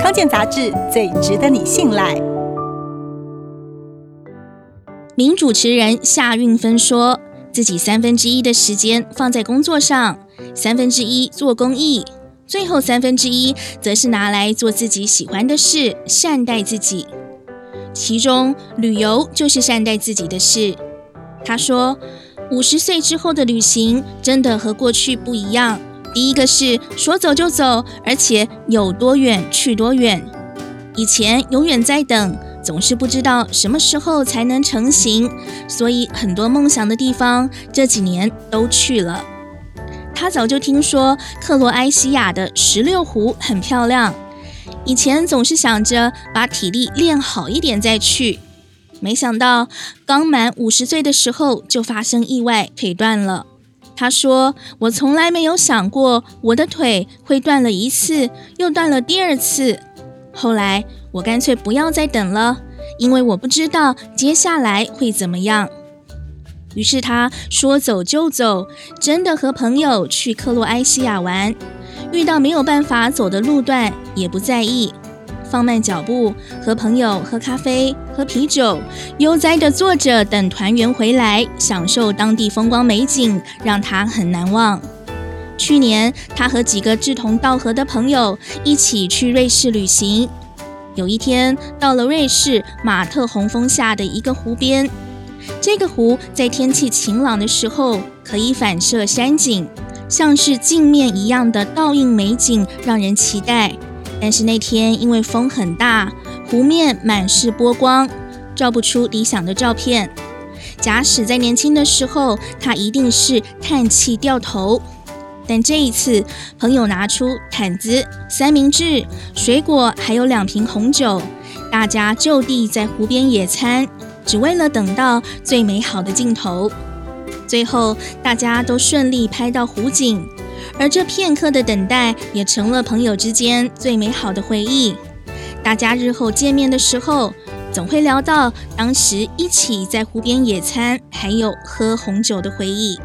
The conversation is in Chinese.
康健杂志最值得你信赖。名主持人夏韵芬说自己三分之一的时间放在工作上，三分之一做公益，最后三分之一则是拿来做自己喜欢的事，善待自己。其中旅游就是善待自己的事。他说，五十岁之后的旅行真的和过去不一样。第一个是说走就走，而且有多远去多远。以前永远在等，总是不知道什么时候才能成行，所以很多梦想的地方这几年都去了。他早就听说克罗埃西亚的十六湖很漂亮，以前总是想着把体力练好一点再去，没想到刚满五十岁的时候就发生意外，腿断了。他说：“我从来没有想过我的腿会断了一次，又断了第二次。后来我干脆不要再等了，因为我不知道接下来会怎么样。于是他说走就走，真的和朋友去克罗埃西亚玩。遇到没有办法走的路段，也不在意。”放慢脚步，和朋友喝咖啡、喝啤酒，悠哉地坐着等团员回来，享受当地风光美景，让他很难忘。去年，他和几个志同道合的朋友一起去瑞士旅行。有一天，到了瑞士马特洪峰下的一个湖边，这个湖在天气晴朗的时候可以反射山景，像是镜面一样的倒映美景，让人期待。但是那天因为风很大，湖面满是波光，照不出理想的照片。假使在年轻的时候，他一定是叹气掉头。但这一次，朋友拿出毯子、三明治、水果，还有两瓶红酒，大家就地在湖边野餐，只为了等到最美好的镜头。最后，大家都顺利拍到湖景。而这片刻的等待，也成了朋友之间最美好的回忆。大家日后见面的时候，总会聊到当时一起在湖边野餐，还有喝红酒的回忆。